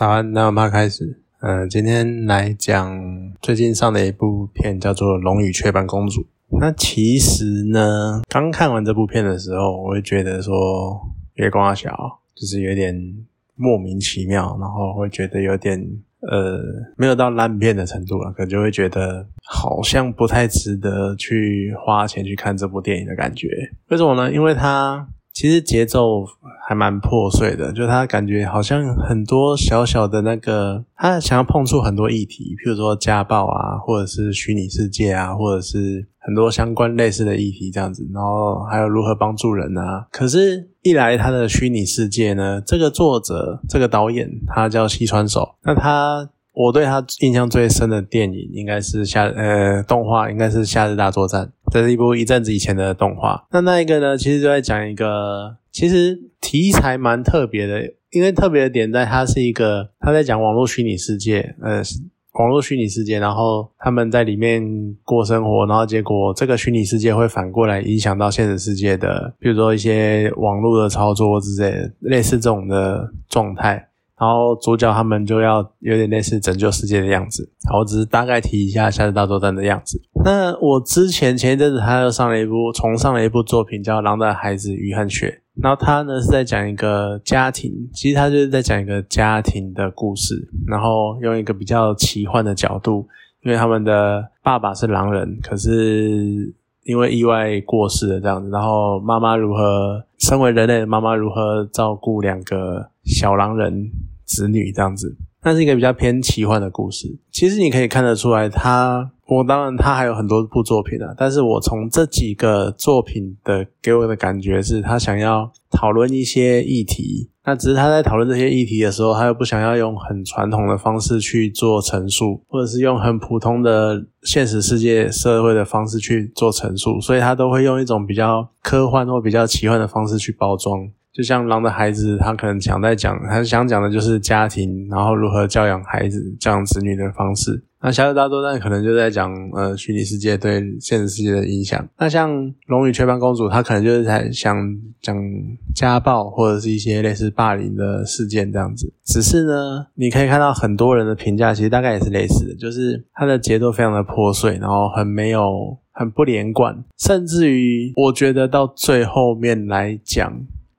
打完那我们开始。呃，今天来讲最近上的一部片，叫做《龙与雀斑公主》。那其实呢，刚看完这部片的时候，我会觉得说，月光小就是有点莫名其妙，然后会觉得有点呃，没有到烂片的程度了，可就会觉得好像不太值得去花钱去看这部电影的感觉。为什么呢？因为它。其实节奏还蛮破碎的，就他感觉好像很多小小的那个，他想要碰触很多议题，譬如说家暴啊，或者是虚拟世界啊，或者是很多相关类似的议题这样子，然后还有如何帮助人啊。可是，一来他的虚拟世界呢，这个作者这个导演他叫西川守，那他。我对他印象最深的电影应该是夏呃动画，应该是《夏日大作战》，这是一部一阵子以前的动画。那那一个呢，其实就在讲一个，其实题材蛮特别的，因为特别的点在它是一个，他在讲网络虚拟世界，呃，网络虚拟世界，然后他们在里面过生活，然后结果这个虚拟世界会反过来影响到现实世界的，比如说一些网络的操作之类，类似这种的状态。然后主角他们就要有点类似拯救世界的样子。好，我只是大概提一下《夏日大作战》的样子。那我之前前一阵子他又上了一部重上了一部作品，叫《狼的孩子雨和雪》。然后他呢是在讲一个家庭，其实他就是在讲一个家庭的故事，然后用一个比较奇幻的角度，因为他们的爸爸是狼人，可是因为意外过世了这样子。然后妈妈如何，身为人类的妈妈如何照顾两个小狼人？子女这样子，那是一个比较偏奇幻的故事。其实你可以看得出来，他我当然他还有很多部作品啊，但是我从这几个作品的给我的感觉是，他想要讨论一些议题。那只是他在讨论这些议题的时候，他又不想要用很传统的方式去做陈述，或者是用很普通的现实世界社会的方式去做陈述，所以他都会用一种比较科幻或比较奇幻的方式去包装。就像狼的孩子，他可能想在讲，他想讲的就是家庭，然后如何教养孩子、教养子女的方式。那小日大作战可能就在讲，呃，虚拟世界对现实世界的影响。那像龙与雀斑公主，她可能就是在想讲家暴或者是一些类似霸凌的事件这样子。只是呢，你可以看到很多人的评价，其实大概也是类似的，就是它的节奏非常的破碎，然后很没有、很不连贯，甚至于我觉得到最后面来讲。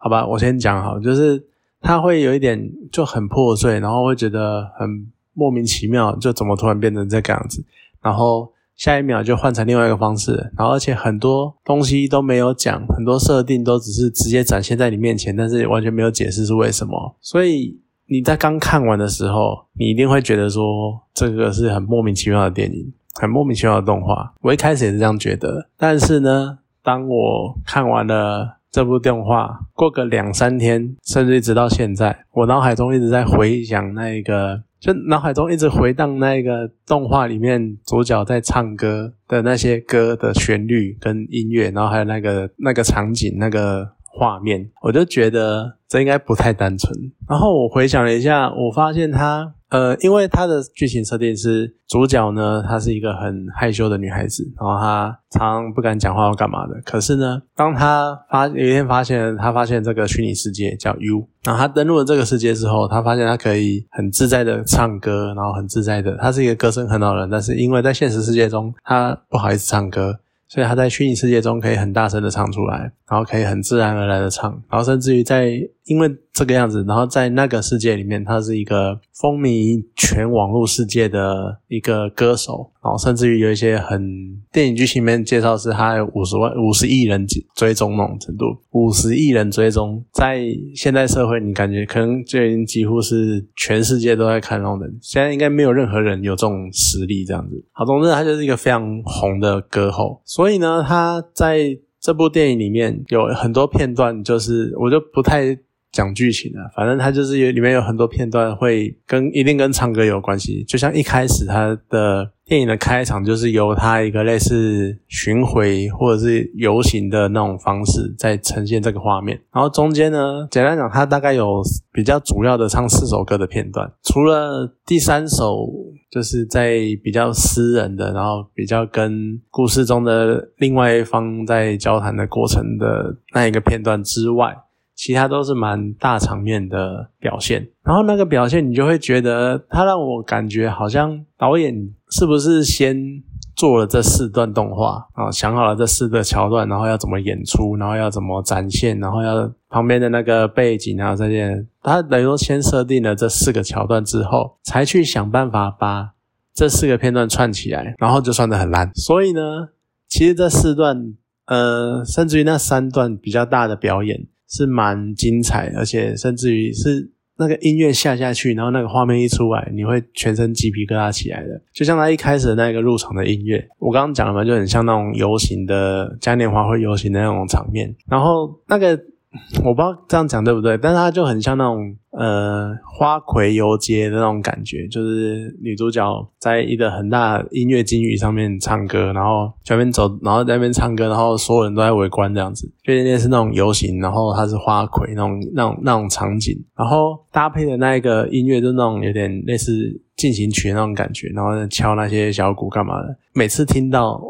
好吧，我先讲好，就是他会有一点就很破碎，然后会觉得很莫名其妙，就怎么突然变成这个样子，然后下一秒就换成另外一个方式，然后而且很多东西都没有讲，很多设定都只是直接展现在你面前，但是完全没有解释是为什么。所以你在刚看完的时候，你一定会觉得说这个是很莫名其妙的电影，很莫名其妙的动画。我一开始也是这样觉得，但是呢，当我看完了。这部动画过个两三天，甚至一直到现在，我脑海中一直在回想那一个，就脑海中一直回荡那个动画里面主角在唱歌的那些歌的旋律跟音乐，然后还有那个那个场景那个画面，我就觉得这应该不太单纯。然后我回想了一下，我发现他。呃，因为它的剧情设定是主角呢，她是一个很害羞的女孩子，然后她常不敢讲话或干嘛的。可是呢，当她发有一天发现，她发现这个虚拟世界叫 U，然后她登录了这个世界之后，她发现她可以很自在的唱歌，然后很自在的，她是一个歌声很好的人，但是因为在现实世界中，她不好意思唱歌。所以他在虚拟世界中可以很大声的唱出来，然后可以很自然而然的唱，然后甚至于在因为这个样子，然后在那个世界里面，他是一个风靡全网络世界的一个歌手，然后甚至于有一些很电影剧情里面介绍是他有五十万五十亿人追踪那种程度，五十亿人追踪，在现代社会你感觉可能就已经几乎是全世界都在看那种人，现在应该没有任何人有这种实力这样子。好，总之他就是一个非常红的歌后。所以呢，他在这部电影里面有很多片段，就是我就不太讲剧情了。反正他就是有里面有很多片段会跟一定跟唱歌有关系。就像一开始他的电影的开场，就是由他一个类似巡回或者是游行的那种方式在呈现这个画面。然后中间呢，简单讲，他大概有比较主要的唱四首歌的片段，除了第三首。就是在比较私人的，然后比较跟故事中的另外一方在交谈的过程的那一个片段之外，其他都是蛮大场面的表现。然后那个表现，你就会觉得他让我感觉好像导演是不是先。做了这四段动画啊，想好了这四个桥段，然后要怎么演出，然后要怎么展现，然后要旁边的那个背景啊这些，他等于说先设定了这四个桥段之后，才去想办法把这四个片段串起来，然后就算得很烂。所以呢，其实这四段，呃，甚至于那三段比较大的表演是蛮精彩，而且甚至于是。那个音乐下下去，然后那个画面一出来，你会全身鸡皮疙瘩起来的，就像他一开始的那个入场的音乐，我刚刚讲了嘛，就很像那种游行的嘉年华会游行的那种场面，然后那个。我不知道这样讲对不对，但是它就很像那种呃花魁游街的那种感觉，就是女主角在一个很大的音乐金鱼上面唱歌，然后前面走，然后在那边唱歌，然后所有人都在围观这样子，就有点是那种游行，然后它是花魁那种那种那种场景，然后搭配的那一个音乐就那种有点类似进行曲那种感觉，然后敲那些小鼓干嘛的，每次听到。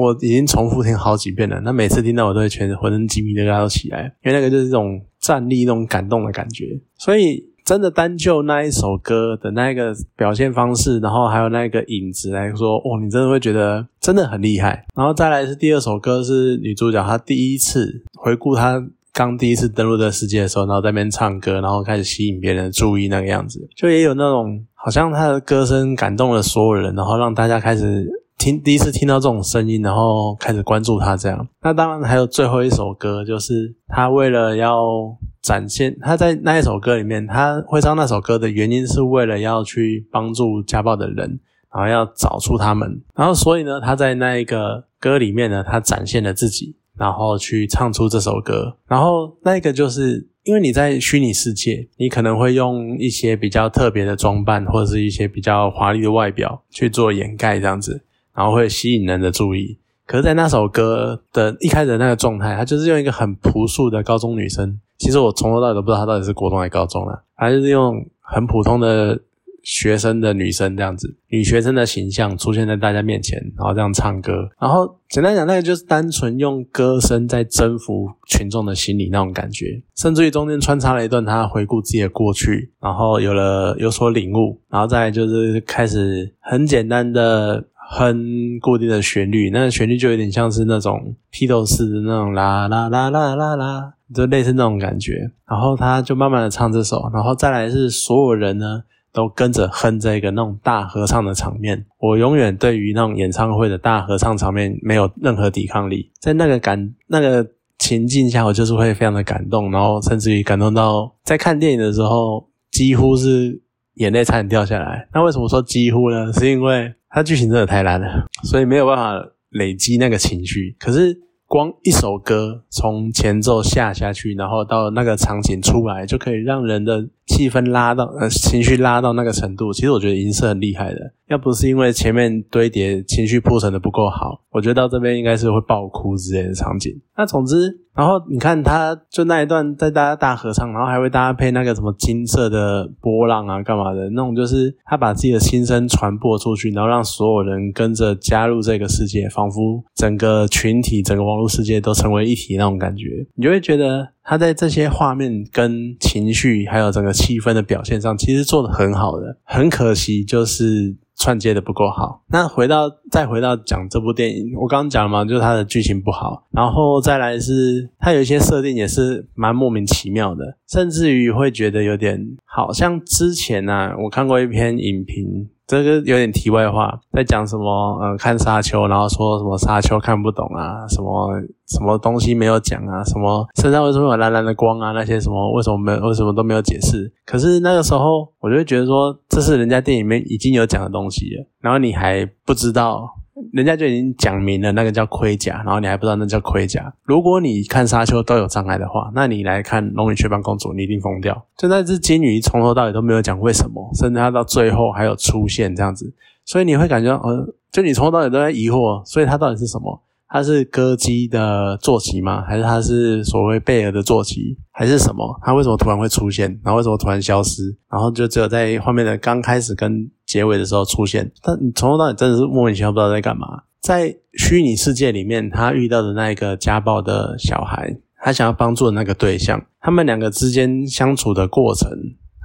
我已经重复听好几遍了，那每次听到我都会全浑身鸡皮疙瘩都起来，因为那个就是这种站立、那种感动的感觉。所以真的单就那一首歌的那个表现方式，然后还有那个影子来说，哇，你真的会觉得真的很厉害。然后再来是第二首歌，是女主角她第一次回顾她刚第一次登陆这个世界的时候，然后在那边唱歌，然后开始吸引别人的注意那个样子，就也有那种好像她的歌声感动了所有人，然后让大家开始。听第一次听到这种声音，然后开始关注他这样。那当然还有最后一首歌，就是他为了要展现他在那一首歌里面，他会唱那首歌的原因是为了要去帮助家暴的人，然后要找出他们。然后所以呢，他在那一个歌里面呢，他展现了自己，然后去唱出这首歌。然后那一个就是因为你在虚拟世界，你可能会用一些比较特别的装扮，或者是一些比较华丽的外表去做掩盖，这样子。然后会吸引人的注意，可是，在那首歌的一开始那个状态，她就是用一个很朴素的高中女生。其实我从头到尾都不知道她到底是国中还是高中了，她就是用很普通的学生的女生这样子，女学生的形象出现在大家面前，然后这样唱歌。然后简单讲，那个就是单纯用歌声在征服群众的心理那种感觉，甚至于中间穿插了一段她回顾自己的过去，然后有了有所领悟，然后再就是开始很简单的。哼固定的旋律，那旋律就有点像是那种披头士的那种啦啦啦啦啦啦，就类似那种感觉。然后他就慢慢的唱这首，然后再来是所有人呢都跟着哼这个那种大合唱的场面。我永远对于那种演唱会的大合唱场面没有任何抵抗力，在那个感那个情境下，我就是会非常的感动，然后甚至于感动到在看电影的时候几乎是眼泪差点掉下来。那为什么说几乎呢？是因为它剧情真的太烂了，所以没有办法累积那个情绪。可是光一首歌从前奏下下去，然后到那个场景出来，就可以让人的气氛拉到呃情绪拉到那个程度。其实我觉得已经是很厉害的。要不是因为前面堆叠情绪铺陈的不够好，我觉得到这边应该是会爆哭之类的场景。那总之，然后你看他就那一段在大家大合唱，然后还会搭配那个什么金色的波浪啊，干嘛的那种，就是他把自己的心声传播出去，然后让所有人跟着加入这个世界，仿佛整个群体、整个网络世界都成为一体那种感觉，你就会觉得他在这些画面跟情绪还有整个气氛的表现上，其实做的很好的。很可惜就是。串接的不够好。那回到再回到讲这部电影，我刚刚讲了嘛，就是它的剧情不好，然后再来是它有一些设定也是蛮莫名其妙的，甚至于会觉得有点好像之前呢，我看过一篇影评。这个有点题外话，在讲什么？呃，看沙丘，然后说什么沙丘看不懂啊，什么什么东西没有讲啊，什么身上为什么有蓝蓝的光啊？那些什么为什么没为什么都没有解释？可是那个时候，我就会觉得说，这是人家电影里面已经有讲的东西了，然后你还不知道。人家就已经讲明了，那个叫盔甲，然后你还不知道那叫盔甲。如果你看沙丘都有障碍的话，那你来看龙与雀斑公主，你一定疯掉。就那只金鱼从头到尾都没有讲为什么，甚至它到最后还有出现这样子，所以你会感觉，呃，就你从头到尾都在疑惑，所以它到底是什么？它是歌姬的坐骑吗？还是它是所谓贝尔的坐骑？还是什么？它为什么突然会出现？然后为什么突然消失？然后就只有在画面的刚开始跟结尾的时候出现。但你从头到尾真的是莫名其妙，不知道在干嘛。在虚拟世界里面，他遇到的那一个家暴的小孩，他想要帮助的那个对象，他们两个之间相处的过程，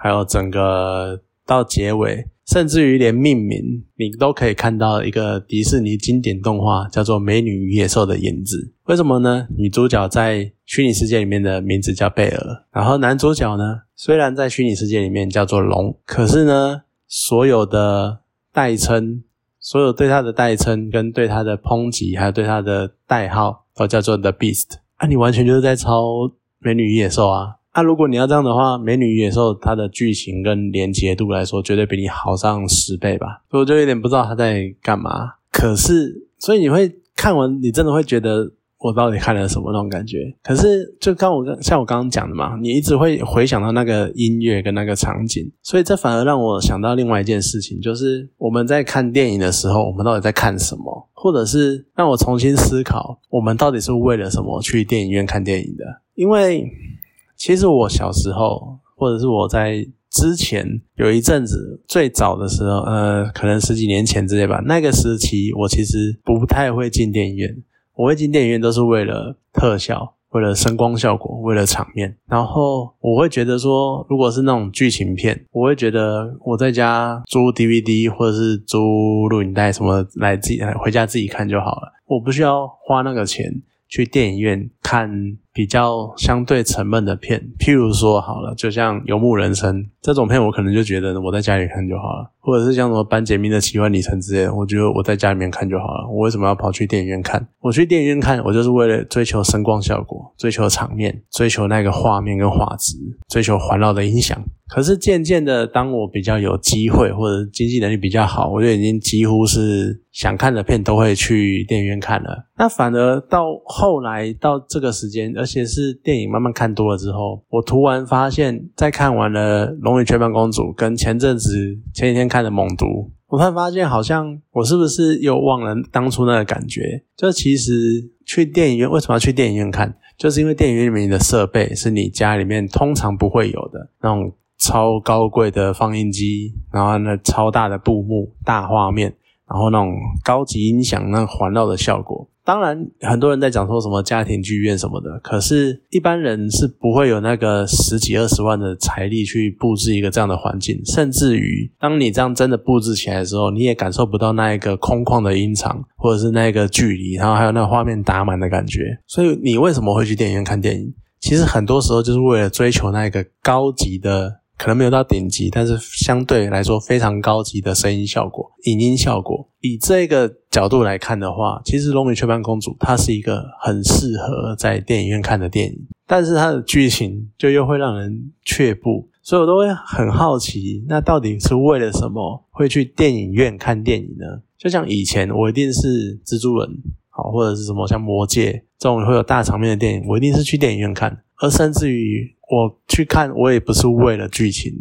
还有整个到结尾。甚至于连命名，你都可以看到一个迪士尼经典动画，叫做《美女与野兽》的影子。为什么呢？女主角在虚拟世界里面的名字叫贝尔，然后男主角呢，虽然在虚拟世界里面叫做龙，可是呢，所有的代称，所有对他的代称跟对他的抨击，还有对他的代号，都叫做 The Beast。啊，你完全就是在抄《美女与野兽》啊！那如果你要这样的话，《美女与野兽》它的剧情跟连结度来说，绝对比你好上十倍吧。所以我就有点不知道他在干嘛。可是，所以你会看完，你真的会觉得我到底看了什么那种感觉。可是，就刚我刚像我刚刚讲的嘛，你一直会回想到那个音乐跟那个场景，所以这反而让我想到另外一件事情，就是我们在看电影的时候，我们到底在看什么，或者是让我重新思考，我们到底是为了什么去电影院看电影的？因为。其实我小时候，或者是我在之前有一阵子最早的时候，呃，可能十几年前之类吧。那个时期，我其实不太会进电影院。我会进电影院都是为了特效，为了声光效果，为了场面。然后我会觉得说，如果是那种剧情片，我会觉得我在家租 DVD 或者是租录影带什么来自己回家自己看就好了。我不需要花那个钱去电影院看。比较相对沉闷的片，譬如说好了，就像《游牧人生》这种片，我可能就觉得我在家里看就好了，或者是像什么《班杰明的奇幻旅程》之类的，我觉得我在家里面看就好了。我为什么要跑去电影院看？我去电影院看，我就是为了追求声光效果，追求场面，追求那个画面跟画质，追求环绕的音响。可是渐渐的，当我比较有机会或者经济能力比较好，我就已经几乎是想看的片都会去电影院看了。那反而到后来到这个时间，而且是电影慢慢看多了之后，我突然发现，在看完了《龙与雀斑公主》跟前阵子前几天看的《猛毒》，我突然发现，好像我是不是又忘了当初那个感觉？就其实去电影院为什么要去电影院看？就是因为电影院里面的设备是你家里面通常不会有的那种。超高贵的放映机，然后那超大的布幕、大画面，然后那种高级音响、那环绕的效果。当然，很多人在讲说什么家庭剧院什么的，可是一般人是不会有那个十几二十万的财力去布置一个这样的环境。甚至于，当你这样真的布置起来的时候，你也感受不到那一个空旷的音场，或者是那个距离，然后还有那个画面打满的感觉。所以，你为什么会去电影院看电影？其实很多时候就是为了追求那个高级的。可能没有到顶级，但是相对来说非常高级的声音效果、影音效果。以这个角度来看的话，其实《龙与雀斑公主》它是一个很适合在电影院看的电影，但是它的剧情就又会让人却步，所以我都会很好奇，那到底是为了什么会去电影院看电影呢？就像以前我一定是蜘蛛人，好或者是什么像魔戒这种会有大场面的电影，我一定是去电影院看，而甚至于。我去看，我也不是为了剧情，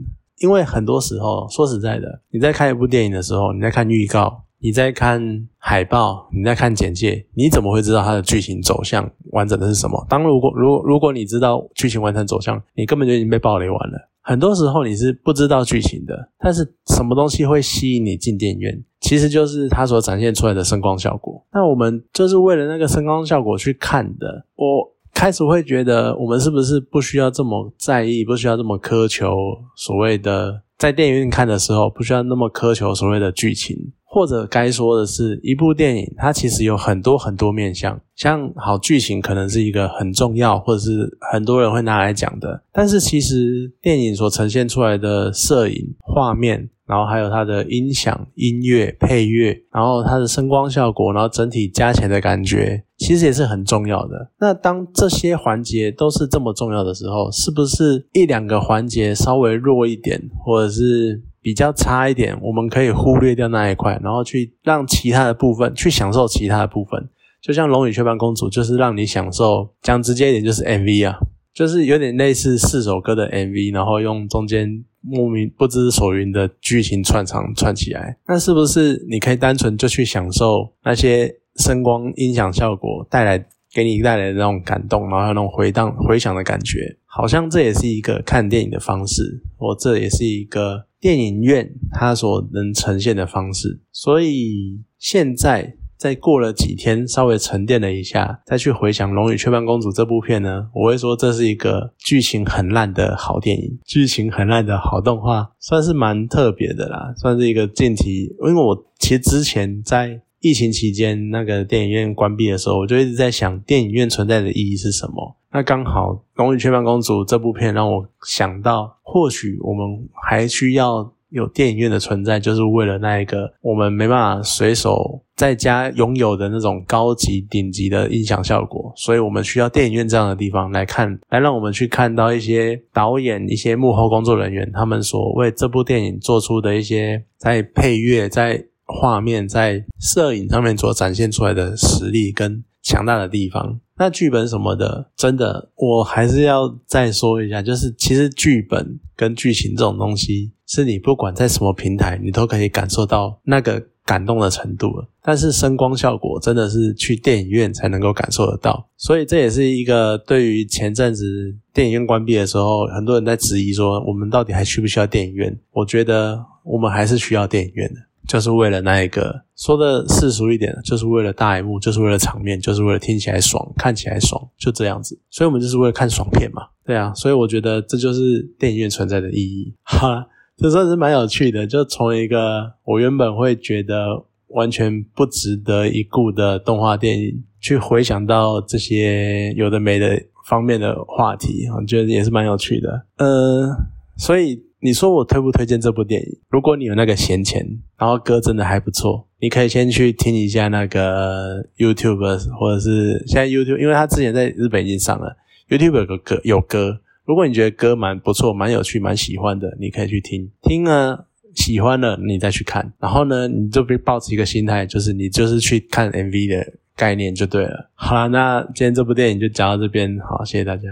因为很多时候，说实在的，你在看一部电影的时候，你在看预告，你在看海报，你在看简介，你怎么会知道它的剧情走向完整的是什么？当如果如如果你知道剧情完整走向，你根本就已经被暴雷完了。很多时候你是不知道剧情的，但是什么东西会吸引你进电影院？其实就是它所展现出来的声光效果。那我们就是为了那个声光效果去看的。我。开始会觉得，我们是不是不需要这么在意，不需要这么苛求所谓的在电影院看的时候，不需要那么苛求所谓的剧情，或者该说的是，一部电影它其实有很多很多面向，像好剧情可能是一个很重要，或者是很多人会拿来讲的，但是其实电影所呈现出来的摄影画面。然后还有它的音响、音乐、配乐，然后它的声光效果，然后整体加起来的感觉，其实也是很重要的。那当这些环节都是这么重要的时候，是不是一两个环节稍微弱一点，或者是比较差一点，我们可以忽略掉那一块，然后去让其他的部分去享受其他的部分？就像《龙与雀斑公主》，就是让你享受，讲直接一点，就是 MV 啊，就是有点类似四首歌的 MV，然后用中间。莫名不知所云的剧情串场串起来，那是不是你可以单纯就去享受那些声光音响效果带来给你带来的那种感动，然后那种回荡回响的感觉？好像这也是一个看电影的方式，或这也是一个电影院它所能呈现的方式。所以现在再过了几天，稍微沉淀了一下，再去回想《龙与雀斑公主》这部片呢，我会说这是一个剧情很烂的好电影，剧情很烂的好动画，算是蛮特别的啦，算是一个近期。因为我其实之前在疫情期间那个电影院关闭的时候，我就一直在想电影院存在的意义是什么。那刚好《龙与雀斑公主》这部片让我想到，或许我们还需要。有电影院的存在，就是为了那一个我们没办法随手在家拥有的那种高级顶级的音响效果，所以我们需要电影院这样的地方来看，来让我们去看到一些导演、一些幕后工作人员他们所为这部电影做出的一些在配乐、在画面、在摄影上面所展现出来的实力跟强大的地方。那剧本什么的，真的，我还是要再说一下，就是其实剧本跟剧情这种东西，是你不管在什么平台，你都可以感受到那个感动的程度了。但是声光效果真的是去电影院才能够感受得到，所以这也是一个对于前阵子电影院关闭的时候，很多人在质疑说，我们到底还需不需要电影院？我觉得我们还是需要电影院的。就是为了那一个说的世俗一点，就是为了大荧幕，就是为了场面，就是为了听起来爽，看起来爽，就这样子。所以我们就是为了看爽片嘛，对啊。所以我觉得这就是电影院存在的意义。哈，这算是蛮有趣的。就从一个我原本会觉得完全不值得一顾的动画电影，去回想到这些有的没的方面的话题，我觉得也是蛮有趣的。呃，所以。你说我推不推荐这部电影？如果你有那个闲钱，然后歌真的还不错，你可以先去听一下那个 YouTube，或者是现在 YouTube，因为他之前在日本已经上了 YouTube 有个歌有歌。如果你觉得歌蛮不错、蛮有趣、蛮喜欢的，你可以去听听了喜欢了你再去看。然后呢，你就别抱持一个心态，就是你就是去看 MV 的概念就对了。好了，那今天这部电影就讲到这边，好，谢谢大家。